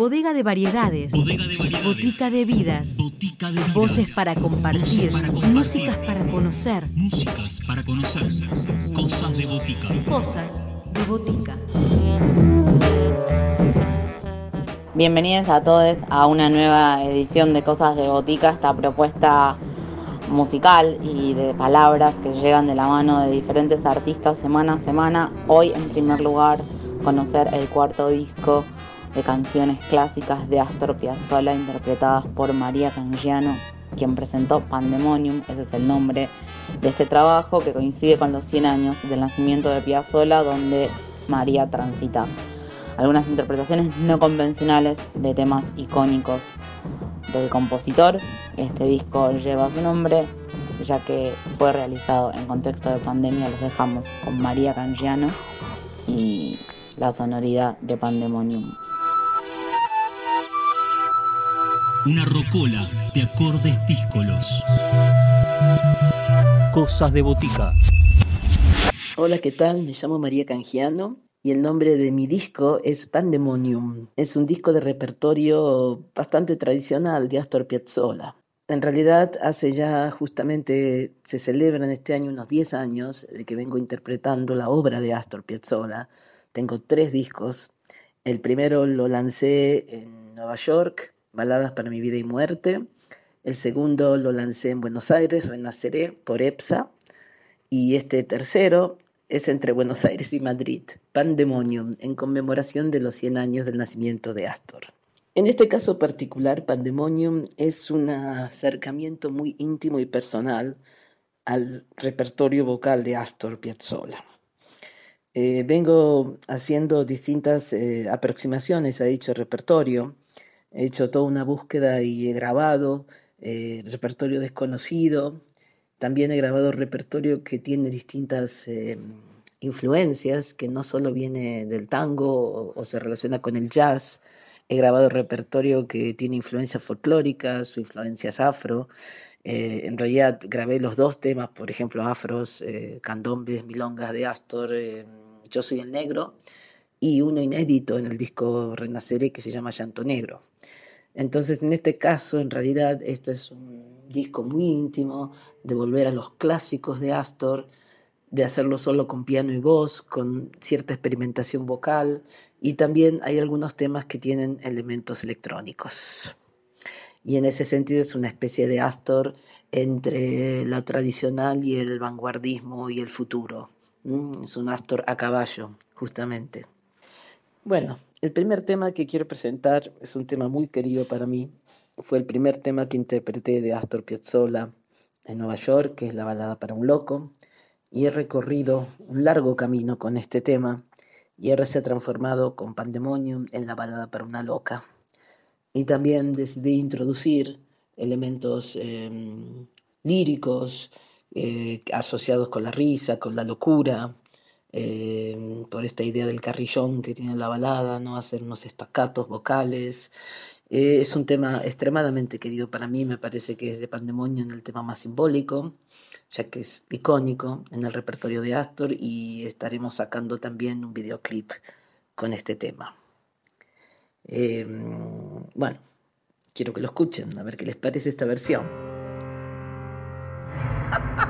Bodega de variedades. Bodega de variedades. Botica de vidas. Botica de vidas. Voces para compartir. Voces para compartir. Músicas para conocer. Músicas para conocer. Cosas de botica. Cosas de botica. Bienvenidos a todos a una nueva edición de Cosas de Botica, esta propuesta musical y de palabras que llegan de la mano de diferentes artistas semana a semana. Hoy, en primer lugar, conocer el cuarto disco de canciones clásicas de Astor Piazzolla interpretadas por María Cangiano, quien presentó Pandemonium, ese es el nombre de este trabajo que coincide con los 100 años del nacimiento de Piazzolla, donde María transita algunas interpretaciones no convencionales de temas icónicos del compositor. Este disco lleva su nombre, ya que fue realizado en contexto de pandemia. Los dejamos con María Cangiano y la sonoridad de Pandemonium. Una rocola de acordes díscolos. Cosas de botica. Hola, ¿qué tal? Me llamo María Cangiano y el nombre de mi disco es Pandemonium. Es un disco de repertorio bastante tradicional de Astor Piazzolla. En realidad, hace ya justamente, se celebran este año unos 10 años de que vengo interpretando la obra de Astor Piazzolla. Tengo tres discos. El primero lo lancé en Nueva York, Baladas para mi vida y muerte. El segundo lo lancé en Buenos Aires, Renaceré, por EPSA. Y este tercero es entre Buenos Aires y Madrid, Pandemonium, en conmemoración de los 100 años del nacimiento de Astor. En este caso particular, Pandemonium es un acercamiento muy íntimo y personal al repertorio vocal de Astor Piazzolla. Eh, vengo haciendo distintas eh, aproximaciones a dicho repertorio. He hecho toda una búsqueda y he grabado eh, repertorio desconocido, también he grabado repertorio que tiene distintas eh, influencias, que no solo viene del tango o, o, se relaciona con el jazz. He grabado repertorio que tiene influencias folclóricas o influencias afro. Eh, en realidad grabé los dos temas, por ejemplo, afros, eh, candombes, milongas de Astor, eh, Yo soy el negro, y uno inédito en el disco Renaceré que se llama Llanto Negro. Entonces, en este caso, en realidad, este es un disco muy íntimo, de volver a los clásicos de Astor, de hacerlo solo con piano y voz, con cierta experimentación vocal, y también hay algunos temas que tienen elementos electrónicos. Y en ese sentido es una especie de Astor entre lo tradicional y el vanguardismo y el futuro. Es un Astor a caballo, justamente. Bueno, el primer tema que quiero presentar es un tema muy querido para mí. Fue el primer tema que interpreté de Astor Piazzolla en Nueva York, que es la balada para un loco. Y he recorrido un largo camino con este tema y ahora se ha transformado con Pandemonium en la balada para una loca. Y también decidí introducir elementos eh, líricos eh, asociados con la risa, con la locura, eh, por esta idea del carrillón que tiene la balada, no hacer unos estacatos vocales. Eh, es un tema extremadamente querido para mí, me parece que es de Pandemonium el tema más simbólico, ya que es icónico en el repertorio de Astor y estaremos sacando también un videoclip con este tema. Eh, bueno, quiero que lo escuchen, a ver qué les parece esta versión.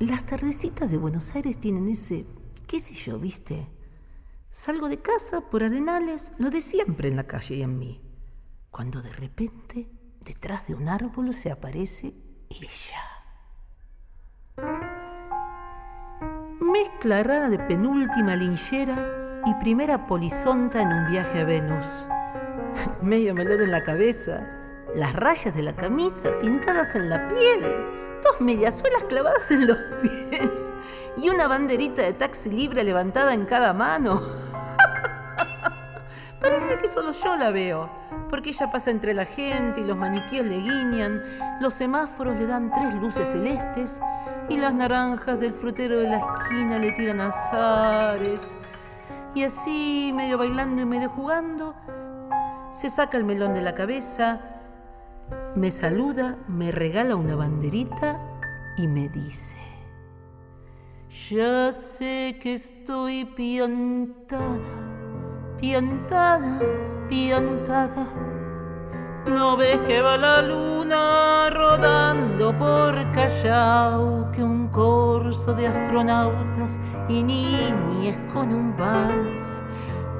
Las tardecitas de Buenos Aires tienen ese, qué sé yo, viste. Salgo de casa por arenales, lo de siempre en la calle y en mí. Cuando de repente, detrás de un árbol se aparece ella. Mezcla rara de penúltima linchera y primera polizonta en un viaje a Venus. Medio melón en la cabeza, las rayas de la camisa pintadas en la piel, dos mediasuelas clavadas en los pies y una banderita de taxi libre levantada en cada mano. Parece que solo yo la veo, porque ella pasa entre la gente y los maniquíes le guiñan, los semáforos le dan tres luces celestes y las naranjas del frutero de la esquina le tiran azares. Y así, medio bailando y medio jugando, se saca el melón de la cabeza, me saluda, me regala una banderita y me dice, ya sé que estoy piantada, piantada, piantada. ¿No ves que va la luna rodando por Callao? Que un corso de astronautas y niñes con un vals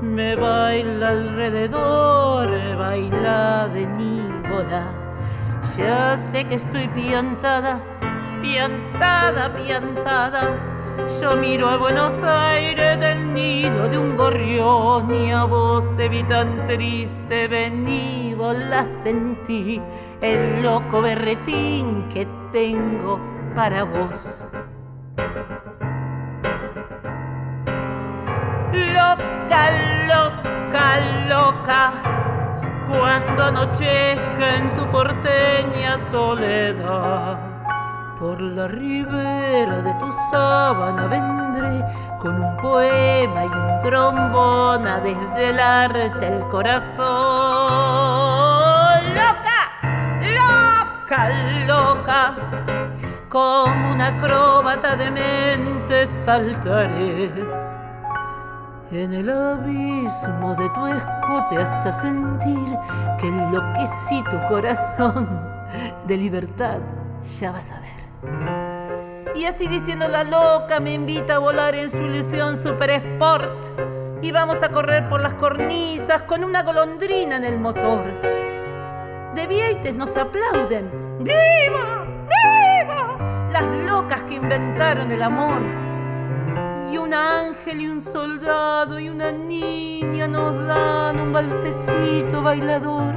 me baila alrededor, baila benívola. Ya sé que estoy piantada, piantada, piantada. Yo miro a Buenos Aires del nido de un gorrión y a vos te vi tan triste, benívola sentí el loco berretín que tengo para vos. Loca, loca, loca, cuando anochezca en tu porteña soledad. Por la ribera de tu sábana vendré con un poema y un trombón a desvelarte el corazón. Loca, loca, loca, como una acróbata de mente saltaré en el abismo de tu escote hasta sentir que enloquecí tu corazón de libertad, ya vas a ver. Y así diciendo la loca me invita a volar en su ilusión super sport y vamos a correr por las cornisas con una golondrina en el motor. De Vieites nos aplauden. ¡Viva! ¡Viva! Las locas que inventaron el amor y un ángel y un soldado y una niña nos dan un balsecito bailador.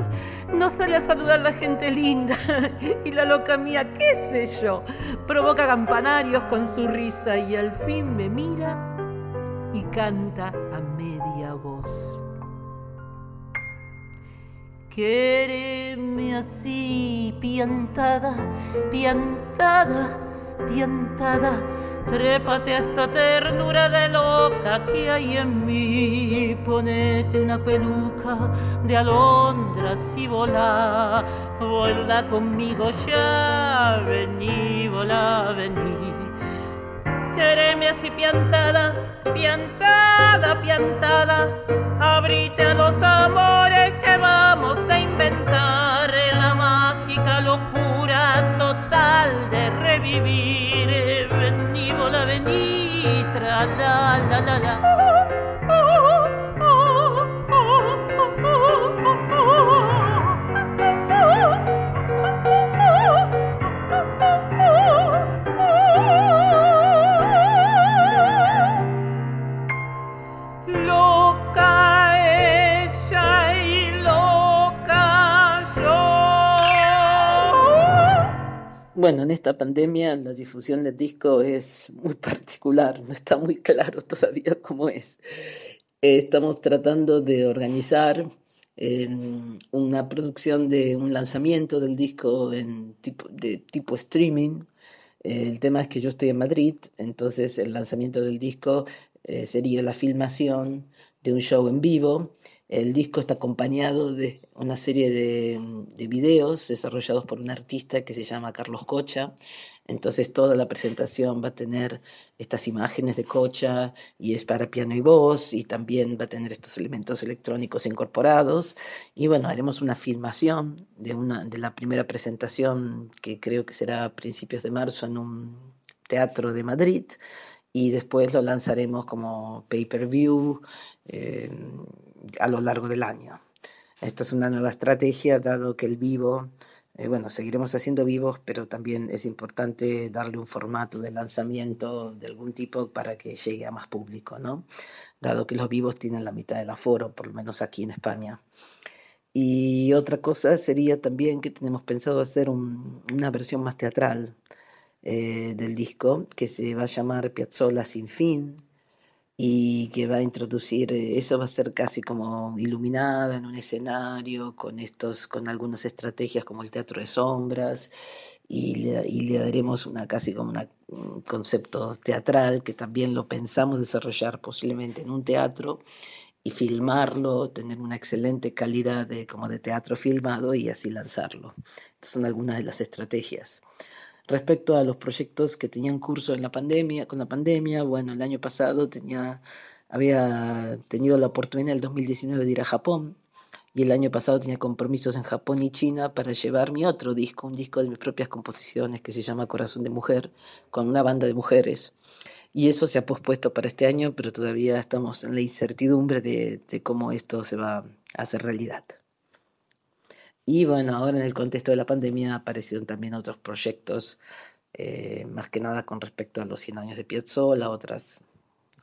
No sale a saludar la gente linda y la loca mía, qué sé yo, provoca campanarios con su risa y al fin me mira y canta a media voz. Quéreme así, piantada, piantada, piantada Trépate a esta ternura de loca que hay en mí. Ponete una peluca de alondras y volá. Vuela conmigo ya, vení, volá, vení. Quereme así piantada, piantada, piantada. Abrite a los amores Bueno, en esta pandemia la difusión del disco es muy particular, no está muy claro todavía cómo es. Eh, Estamos tratando de organizar eh, una producción de un lanzamiento del disco en tipo, de tipo streaming. Eh, El tema es que yo estoy en Madrid, entonces el lanzamiento del disco eh, sería la filmación de un show en vivo. El disco está acompañado de una serie de, de videos desarrollados por un artista que se llama Carlos Cocha. Entonces toda la presentación va a tener estas imágenes de Cocha y es para piano y voz y también va a tener estos elementos electrónicos incorporados. Y bueno, haremos una filmación de, una, de la primera presentación que creo que será a principios de marzo en un teatro de Madrid y después lo lanzaremos como pay-per-view eh, a lo largo del año. Esto es una nueva estrategia, dado que el vivo Eh, bueno, seguiremos haciendo vivos, pero también es importante darle un formato de lanzamiento de algún tipo para que llegue a más público, ¿no? Dado que los vivos tienen la mitad del aforo, por lo menos aquí en España. Y otra cosa sería también que tenemos pensado hacer una versión más teatral eh, del disco, que se va a llamar Piazzola sin fin, y que va a introducir, eh, eso va a ser casi como iluminada en un escenario, con, estos, con algunas estrategias como el teatro de sombras, y le, daremos una casi como un concepto teatral que también lo pensamos desarrollar posiblemente en un teatro y filmarlo, tener una excelente calidad de, como de teatro filmado y así lanzarlo. Estas son algunas de las estrategias. Respecto a los proyectos que tenían curso en la pandemia, con la pandemia, bueno, el año pasado tenía, había tenido la oportunidad en el 2019 de ir a Japón y el año pasado tenía compromisos en Japón y China para llevar mi otro disco, un disco de mis propias composiciones que se llama Corazón de Mujer, con una banda de mujeres. Y eso se ha pospuesto para este año, pero todavía estamos en la incertidumbre de, de cómo esto se va a hacer realidad. Y bueno, ahora en el contexto de la pandemia aparecieron también otros proyectos, eh, más que nada con respecto a los 100 años de Piazzolla, otras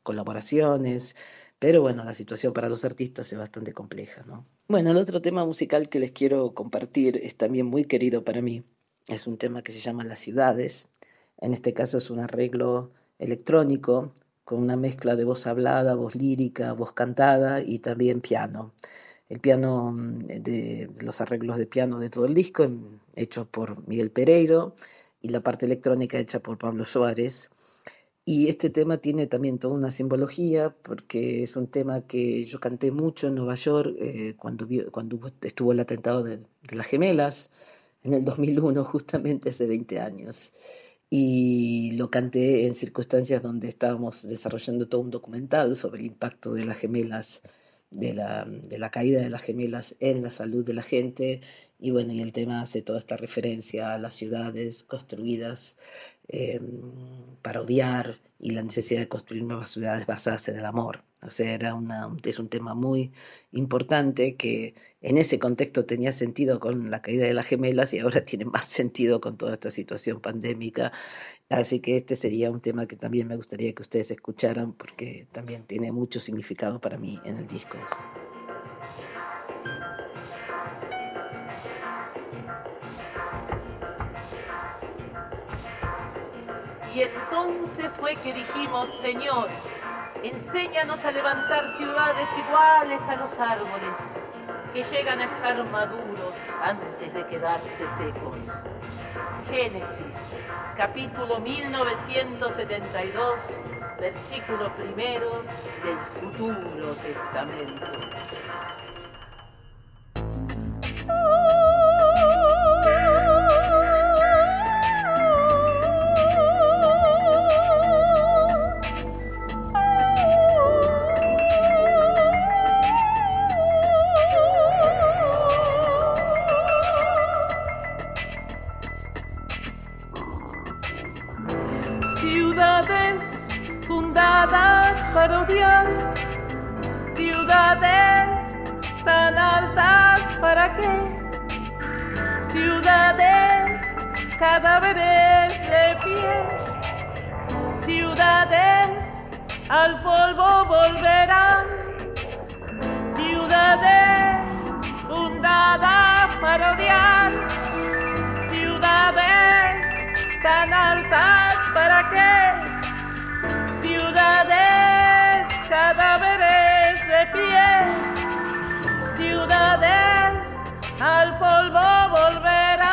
colaboraciones, pero bueno, la situación para los artistas es bastante compleja, ¿no? Bueno, el otro tema musical que les quiero compartir es también muy querido para mí. Es un tema que se llama Las ciudades. En este caso es un arreglo electrónico con una mezcla de voz hablada, voz lírica, voz cantada y también piano el piano mm, de, los arreglos de piano de todo el disco, hechos por Miguel Pereiro, y la parte electrónica hecha por Pablo Suárez. Y este tema tiene también toda una simbología, porque es un tema que yo canté mucho en Nueva York eh, cuando, cuando estuvo el atentado de, de, las gemelas, en el 2001, justamente hace 20 años. Y lo canté en circunstancias donde estábamos desarrollando todo un documental sobre el impacto de las gemelas de la, de la, caída de las gemelas en la salud de la gente y bueno, y el tema hace toda esta referencia a las ciudades construidas eh, para odiar y la necesidad de construir nuevas ciudades basadas en el amor. O sea, era una, es un tema muy importante que en ese contexto tenía sentido con la caída de las gemelas y ahora tiene más sentido con toda esta situación pandémica. Así que este sería un tema que también me gustaría que ustedes escucharan porque también tiene mucho significado para mí en el disco. Y entonces fue que dijimos, Señor, enséñanos a levantar ciudades iguales a los árboles, que llegan a estar maduros antes de quedarse secos. Génesis, capítulo 1972, versículo primero del futuro testamento. Tan altas para qué? Ciudades, cadáveres de pie, ciudades al polvo volverán.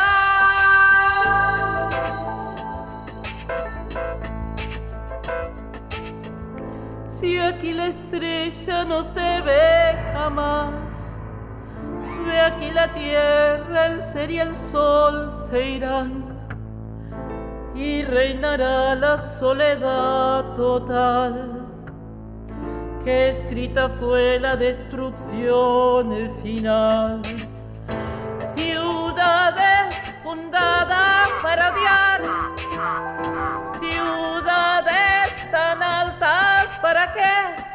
Si aquí la estrella no se ve jamás, de aquí la tierra, el ser y el sol se irán y reinará la soledad total que escrita fue la destrucción final. Ciudades fundadas para odiar, ciudades tan altas para qué,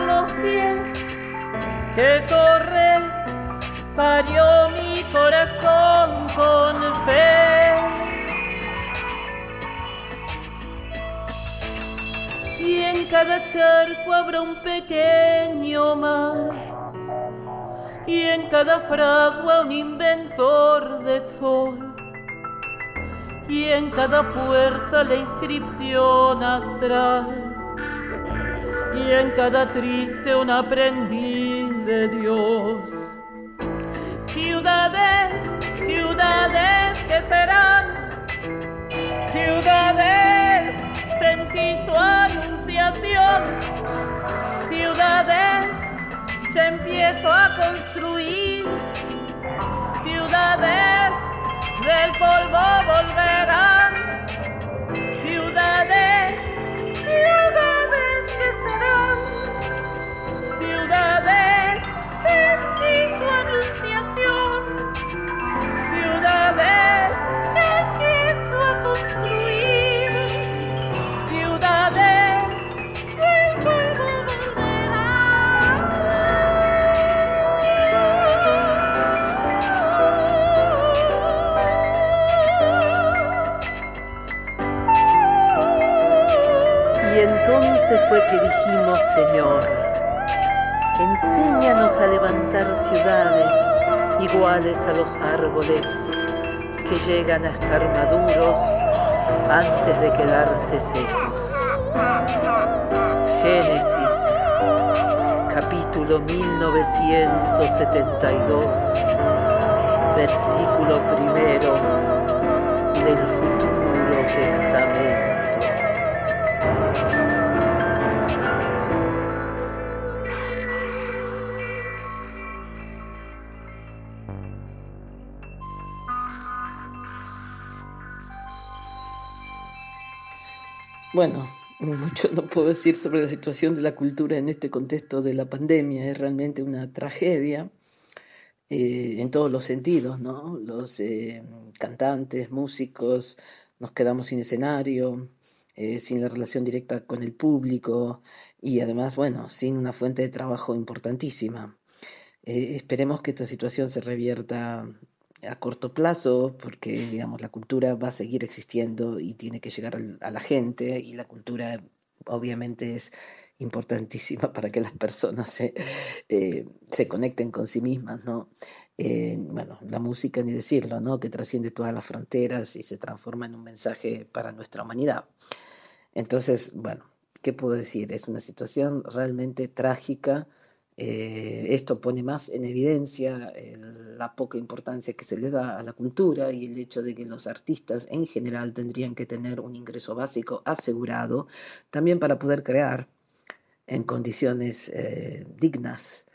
los pies, que torre parió mi corazón con fe. Y en cada charco habrá un pequeño mar, y en cada fragua un inventor de sol, y en cada puerta la inscripción astral, en cada triste un aprendiz de Dios. Ciudades, ciudades que serán, ciudades, sentí su anunciación, ciudades, ya empiezo a construir, ciudades, del polvo volverán, árboles que llegan a estar maduros antes de quedarse secos. Génesis, capítulo 1972, versículo primero del futuro Bueno, mucho no puedo decir sobre la situación de la cultura en este contexto de la pandemia. Es realmente una tragedia eh, en todos los sentidos, ¿no? Los eh, cantantes, músicos, nos quedamos sin escenario, eh, sin la relación directa con el público y además, bueno, sin una fuente de trabajo importantísima. Esperemos que esta situación se revierta a corto plazo, porque digamos la cultura va a seguir existiendo y tiene que llegar a la gente y la cultura obviamente es importantísima para que las personas se, eh, se conecten con sí mismas, ¿no? Eh, bueno, la música ni decirlo, ¿no? Que trasciende todas las fronteras y se transforma en un mensaje para nuestra humanidad. Entonces, bueno, ¿qué puedo decir? Es una situación realmente trágica. Eh, esto pone más en evidencia el- la poca importancia que se le da a la cultura y el hecho de que los artistas en general tendrían que tener un ingreso básico asegurado también para poder crear en condiciones eh, dignas.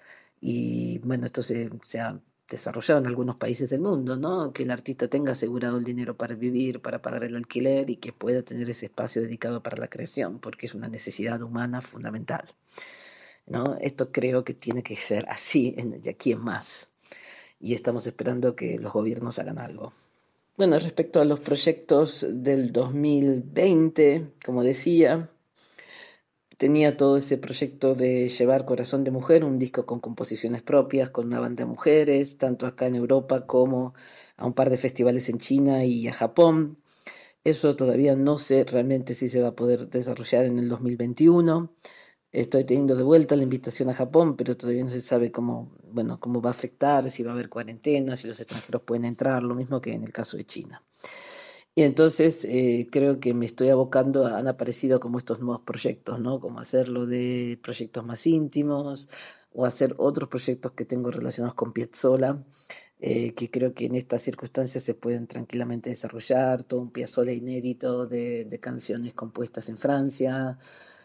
Y bueno, esto se, se ha desarrollado en algunos países del mundo, ¿no? Que el artista tenga asegurado el dinero para vivir, para pagar el alquiler y que pueda tener ese espacio dedicado para la creación, porque es una necesidad humana fundamental. ¿No? Esto creo que tiene que ser así de aquí en más. Y estamos esperando que los gobiernos hagan algo. Bueno, respecto a los proyectos del 2020, como decía, tenía todo ese proyecto de llevar Corazón de Mujer, un disco con composiciones propias, con una banda de mujeres, tanto acá en Europa como a un par de festivales en China y a Japón. Eso todavía no sé realmente si se va a poder desarrollar en el 2021. Estoy teniendo de vuelta la invitación a Japón, pero todavía no se sabe cómo, bueno, cómo va a afectar, si va a haber cuarentena, si los extranjeros pueden entrar, lo mismo que en el caso de China. Y entonces eh, creo que me estoy abocando, a- han aparecido como estos nuevos proyectos, ¿no? Como hacerlo de proyectos más íntimos o hacer otros proyectos que tengo relacionados con Piazzolla, eh, que creo que en estas circunstancias se pueden tranquilamente desarrollar, todo un Piazzolla inédito de, de canciones compuestas en Francia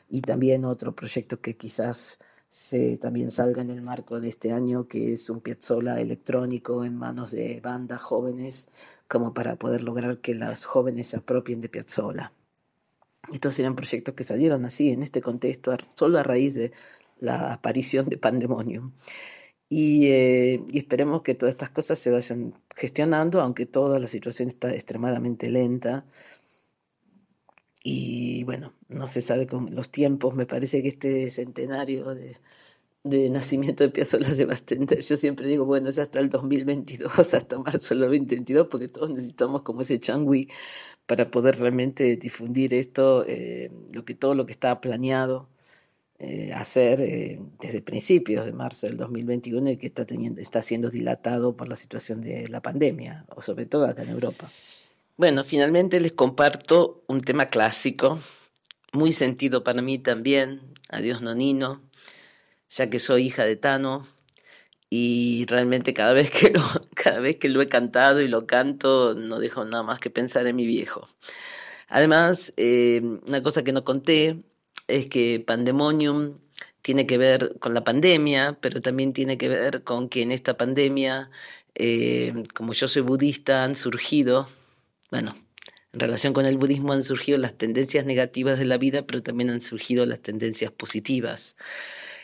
y también otro proyecto que quizás se también salga en el marco de este año, que es un Piazzolla electrónico en manos de bandas jóvenes, como para poder lograr que las jóvenes se apropien de Piazzolla. Estos eran proyectos que salieron así, en este contexto, solo a raíz de la aparición de Pandemonium. Y, eh, y, esperemos que todas estas cosas se vayan gestionando, aunque toda la situación está extremadamente lenta. Y bueno, no se sabe con los tiempos. Me parece que este centenario de, de nacimiento de Piazzolla se va a extender. Yo siempre digo, bueno, es hasta el 2022, hasta marzo del 2022, porque todos necesitamos como ese changui para poder realmente difundir esto, eh, lo que, todo lo que estaba planeado eh, hacer eh, desde principios de marzo del 2021 y que está, teniendo, está siendo dilatado por la situación de la pandemia, o sobre todo acá en Europa. Bueno, finalmente les comparto un tema clásico, muy sentido para mí también, Adiós Nonino, ya que soy hija de Tano y realmente cada vez que lo, cada vez que lo he cantado y lo canto no dejo nada más que pensar en mi viejo. Además, eh, una cosa que no conté es que Pandemonium tiene que ver con la pandemia, pero también tiene que ver con que en esta pandemia, eh, como yo soy budista, han surgido, bueno, en relación con el budismo han surgido las tendencias negativas de la vida, pero también han surgido las tendencias positivas.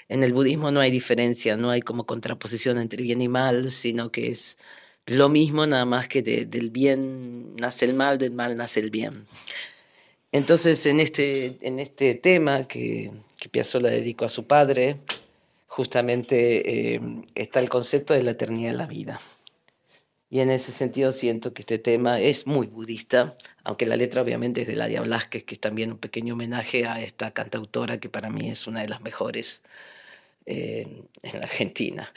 En el budismo no hay diferencia, no hay como contraposición entre bien y mal, sino que es lo mismo, nada más que del bien nace el mal, del mal nace el bien. Entonces, en este, en este tema que, que Piazzolla dedicó a su padre, justamente eh, está el concepto de la eternidad de la vida. Y en ese sentido siento que este tema es muy budista, aunque la letra obviamente es de Ladia Blasquez, que es también un pequeño homenaje a esta cantautora que para mí es una de las mejores eh, en la Argentina.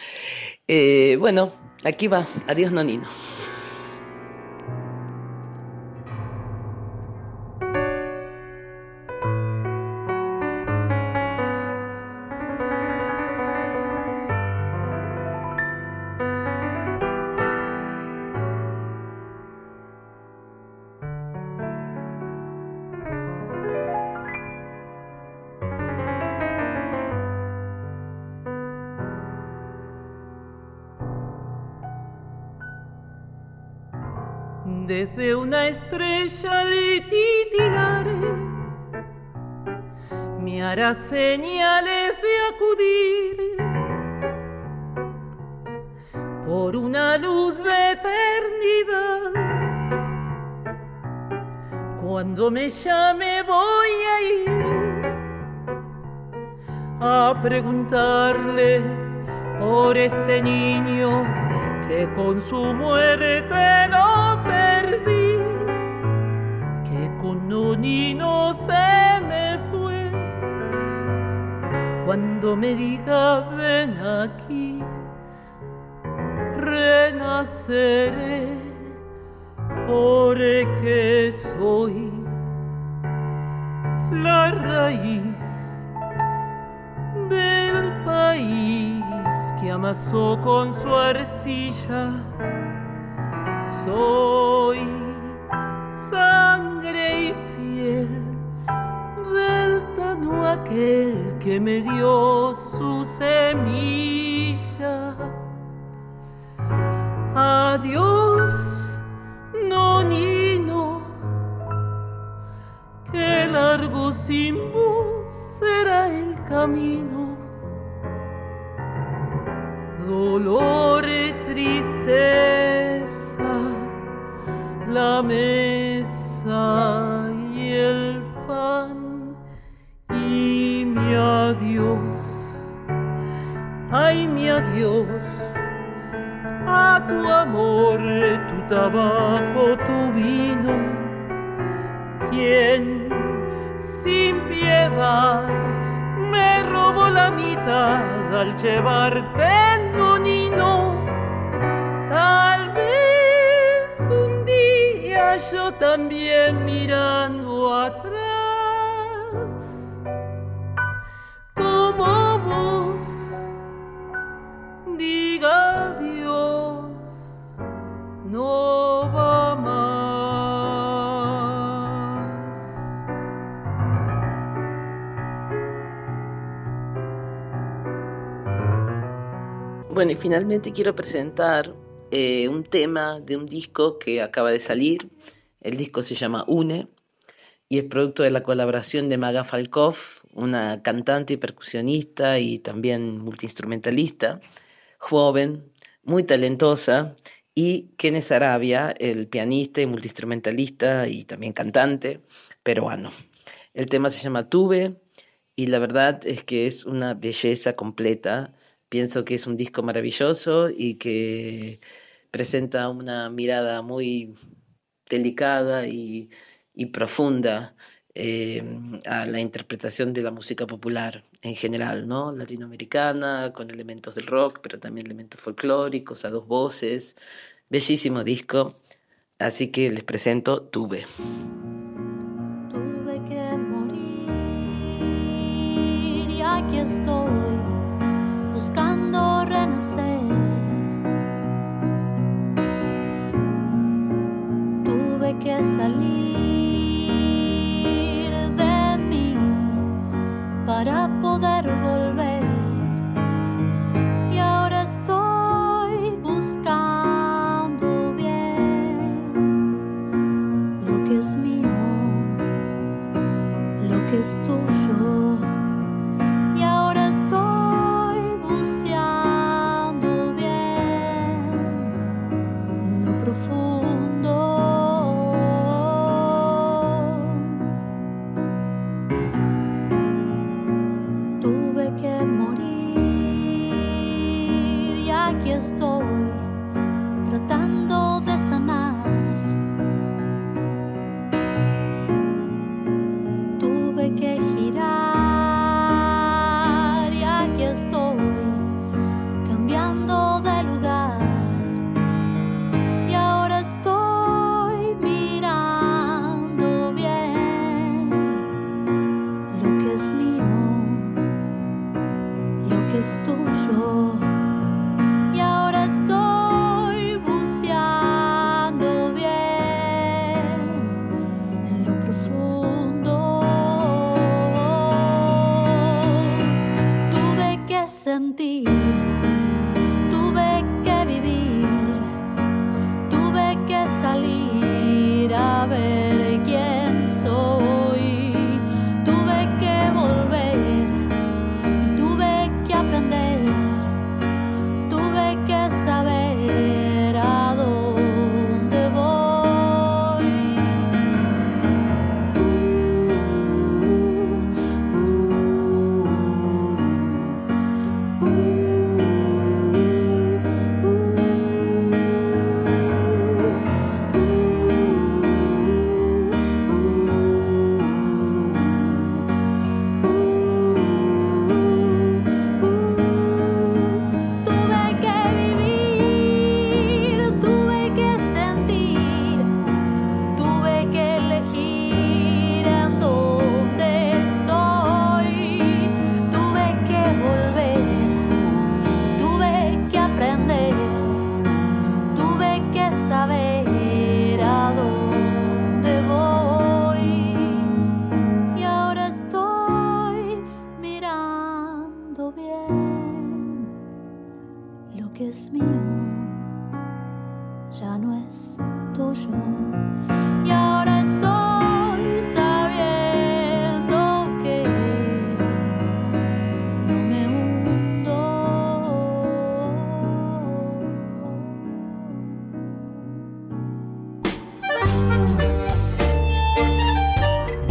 Eh, bueno, aquí va. Adiós, Nonino. Desde una estrella le titiraré, me hará señales de acudir por una luz de eternidad. Cuando me llame voy a ir a preguntarle por ese niño que con su muerte no Nonino se me fue. Cuando me diga ven aquí, renaceré porque soy la raíz del país que amasó con su arcilla. Soy sangre tano aquel que me dio su semilla. Adiós, nonino, que largo sin será el camino dolor tristeza, la adiós, a tu amor, tu tabaco, tu vino, quien sin piedad me robó la mitad al llevarte nonino. Tal vez un día yo también mirando Bueno, y finalmente quiero presentar eh, un tema de un disco que acaba de salir. El disco se llama Une y es producto de la colaboración de Maga Falkov, una cantante y percusionista y también multiinstrumentalista, joven, muy talentosa, y Kenneth Arabia, el pianista y multiinstrumentalista y también cantante peruano. El tema se llama Tuve y la verdad es que es una belleza completa. Pienso que es un disco maravilloso y que presenta una mirada muy delicada y, profunda eh, a la interpretación de la música popular en general, ¿no? Latinoamericana, con elementos del rock, pero también elementos folclóricos, a dos voces. Bellísimo disco. Así que les presento Tuve. Tuve que morir y aquí estoy buscando renacer. Tuve que salir de mí para poder aquí estoy tratando